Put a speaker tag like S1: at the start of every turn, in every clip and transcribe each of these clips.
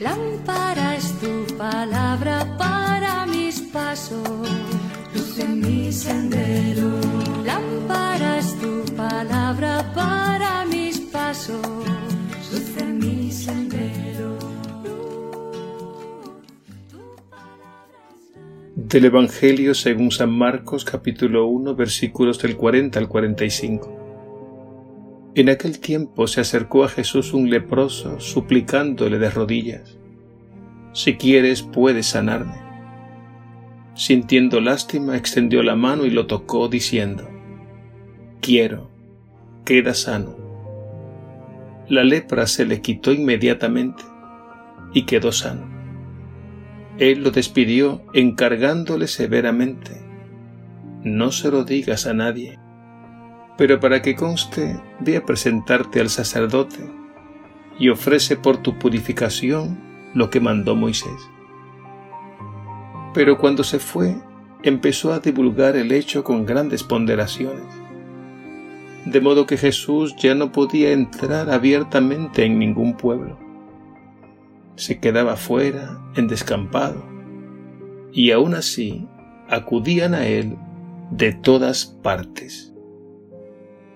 S1: Lámpara es tu palabra para mis pasos, luz en mi sendero. Lámpara es tu palabra para mis pasos, luz en mi sendero.
S2: Del Evangelio según San Marcos capítulo 1 versículos del 40 al 45. En aquel tiempo se acercó a Jesús un leproso, suplicándole de rodillas, Si quieres, puedes sanarme. Sintiendo lástima, extendió la mano y lo tocó, diciendo, Quiero, queda sano. La lepra se le quitó inmediatamente y quedó sano. Él lo despidió encargándole severamente, No se lo digas a nadie pero para que conste, ve a presentarte al sacerdote y ofrece por tu purificación lo que mandó Moisés. Pero cuando se fue, empezó a divulgar el hecho con grandes ponderaciones, de modo que Jesús ya no podía entrar abiertamente en ningún pueblo. Se quedaba fuera, en descampado, y aún así acudían a él de todas partes.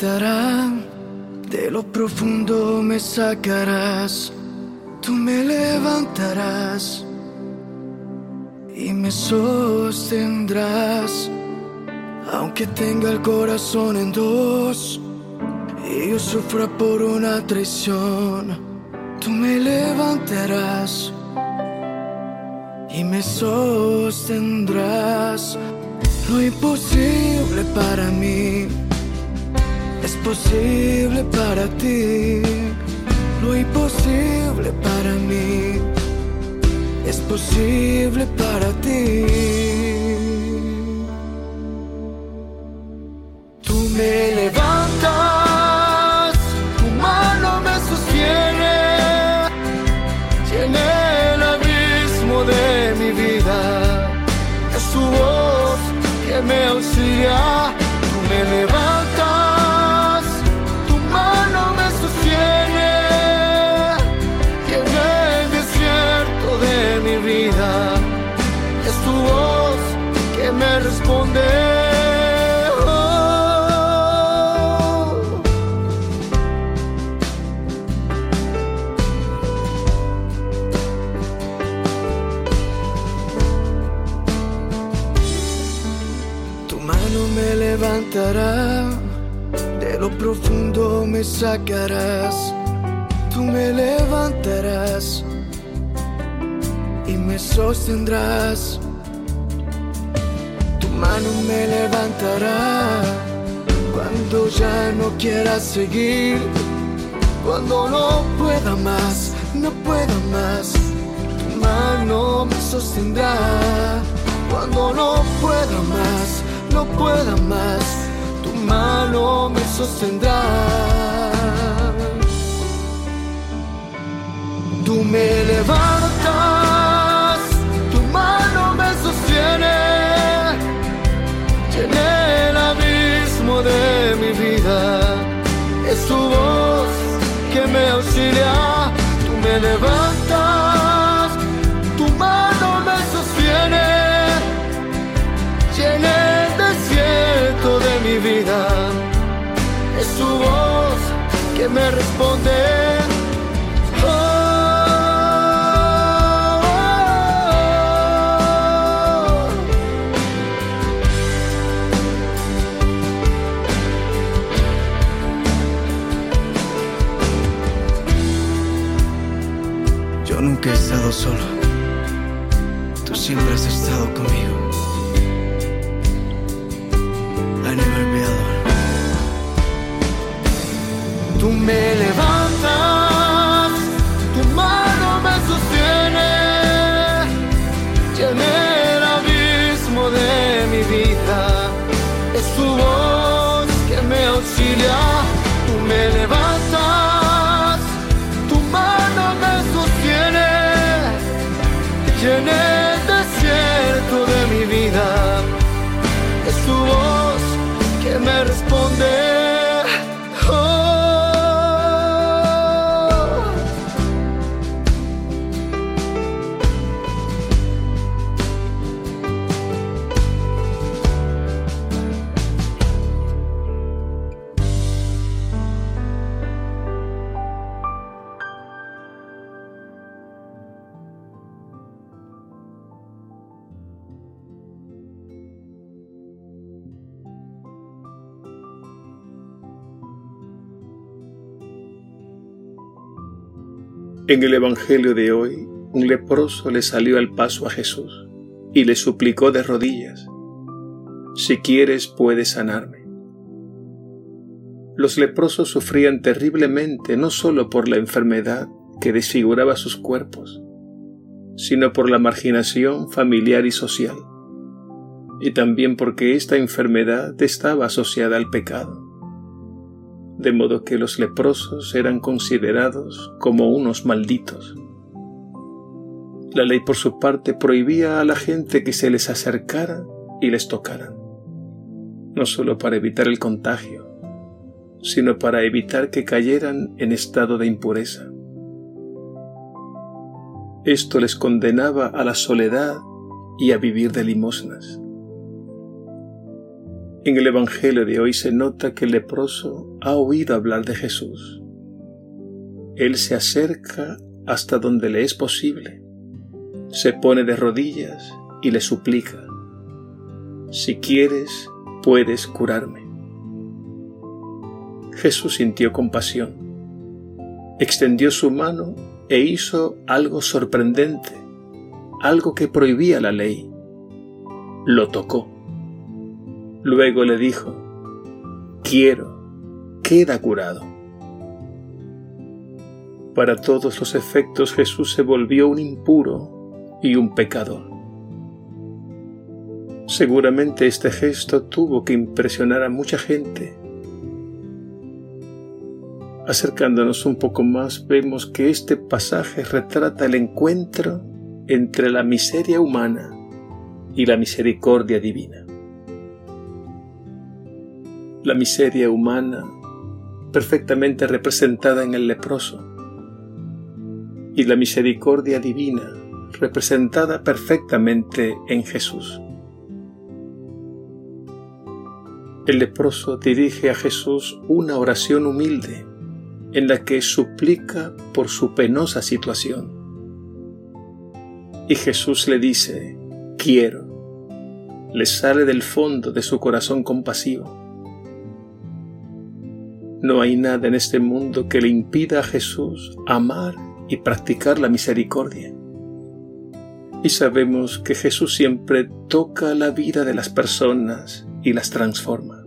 S3: De lo profundo me sacarás, tú me levantarás y me sostendrás, aunque tenga el corazón en dos y yo sufra por una traición, tú me levantarás y me sostendrás. Lo imposible para mí posible para ti, lo imposible para mí. Es posible para ti. Tú me levantas, tu mano me sostiene, tiene el abismo de mi vida. Es tu voz que me auxilia, sacarás, tú me levantarás y me sostendrás. Tu mano me levantará cuando ya no quiera seguir, cuando no pueda más, no pueda más. Tu mano me sostendrá cuando no pueda más no pueda más, tu mano me sostendrá. Que me responde. Oh. Yo nunca he estado solo. Tú siempre has estado conmigo. Tú me levantas.
S2: En el Evangelio de hoy, un leproso le salió al paso a Jesús y le suplicó de rodillas, Si quieres puedes sanarme. Los leprosos sufrían terriblemente no solo por la enfermedad que desfiguraba sus cuerpos, sino por la marginación familiar y social, y también porque esta enfermedad estaba asociada al pecado de modo que los leprosos eran considerados como unos malditos. La ley por su parte prohibía a la gente que se les acercara y les tocara, no solo para evitar el contagio, sino para evitar que cayeran en estado de impureza. Esto les condenaba a la soledad y a vivir de limosnas. En el Evangelio de hoy se nota que el leproso ha oído hablar de Jesús. Él se acerca hasta donde le es posible, se pone de rodillas y le suplica, si quieres, puedes curarme. Jesús sintió compasión, extendió su mano e hizo algo sorprendente, algo que prohibía la ley. Lo tocó. Luego le dijo, quiero, queda curado. Para todos los efectos Jesús se volvió un impuro y un pecador. Seguramente este gesto tuvo que impresionar a mucha gente. Acercándonos un poco más vemos que este pasaje retrata el encuentro entre la miseria humana y la misericordia divina la miseria humana perfectamente representada en el leproso y la misericordia divina representada perfectamente en Jesús. El leproso dirige a Jesús una oración humilde en la que suplica por su penosa situación. Y Jesús le dice, quiero. Le sale del fondo de su corazón compasivo no hay nada en este mundo que le impida a Jesús amar y practicar la misericordia. Y sabemos que Jesús siempre toca la vida de las personas y las transforma.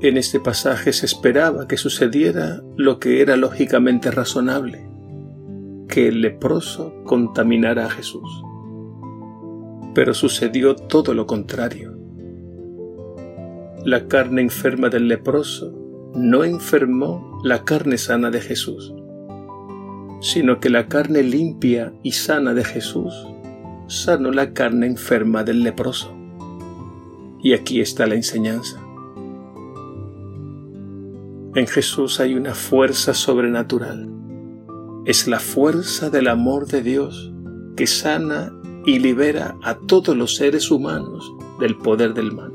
S2: En este pasaje se esperaba que sucediera lo que era lógicamente razonable, que el leproso contaminara a Jesús. Pero sucedió todo lo contrario la carne enferma del leproso no enfermó la carne sana de Jesús, sino que la carne limpia y sana de Jesús sanó la carne enferma del leproso. Y aquí está la enseñanza. En Jesús hay una fuerza sobrenatural. Es la fuerza del amor de Dios que sana y libera a todos los seres humanos del poder del mal.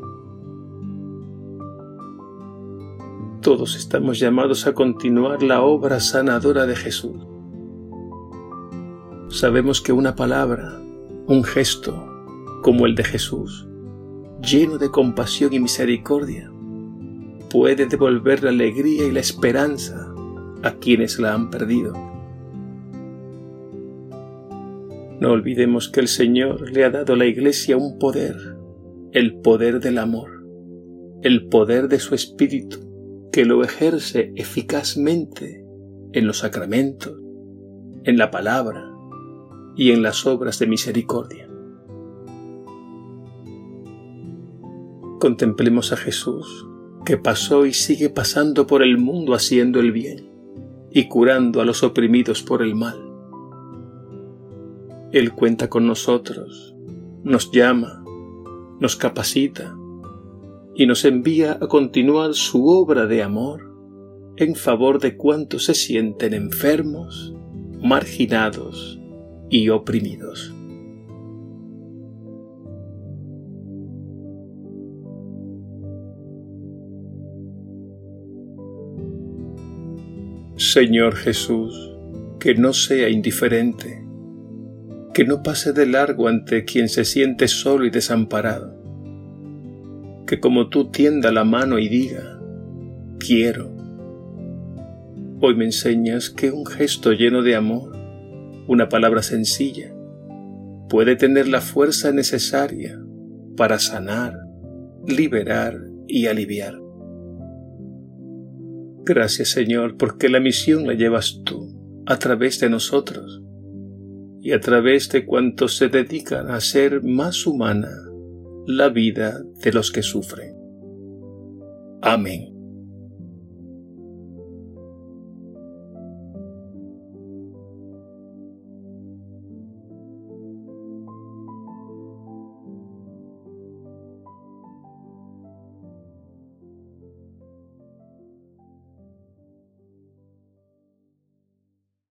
S2: Todos estamos llamados a continuar la obra sanadora de Jesús. Sabemos que una palabra, un gesto, como el de Jesús, lleno de compasión y misericordia, puede devolver la alegría y la esperanza a quienes la han perdido. No olvidemos que el Señor le ha dado a la Iglesia un poder, el poder del amor, el poder de su Espíritu, que lo ejerce eficazmente en los sacramentos, en la palabra y en las obras de misericordia. Contemplemos a Jesús, que pasó y sigue pasando por el mundo haciendo el bien y curando a los oprimidos por el mal. Él cuenta con nosotros, nos llama, nos capacita y nos envía a continuar su obra de amor en favor de cuantos se sienten enfermos, marginados y oprimidos. Señor Jesús, que no sea indiferente, que no pase de largo ante quien se siente solo y desamparado, que como tú tienda la mano y diga, quiero. Hoy me enseñas que un gesto lleno de amor una palabra sencilla puede tener la fuerza necesaria para sanar, liberar y aliviar. Gracias Señor porque la misión la llevas tú a través de nosotros y a través de cuantos se dedican a hacer más humana la vida de los que sufren. Amén.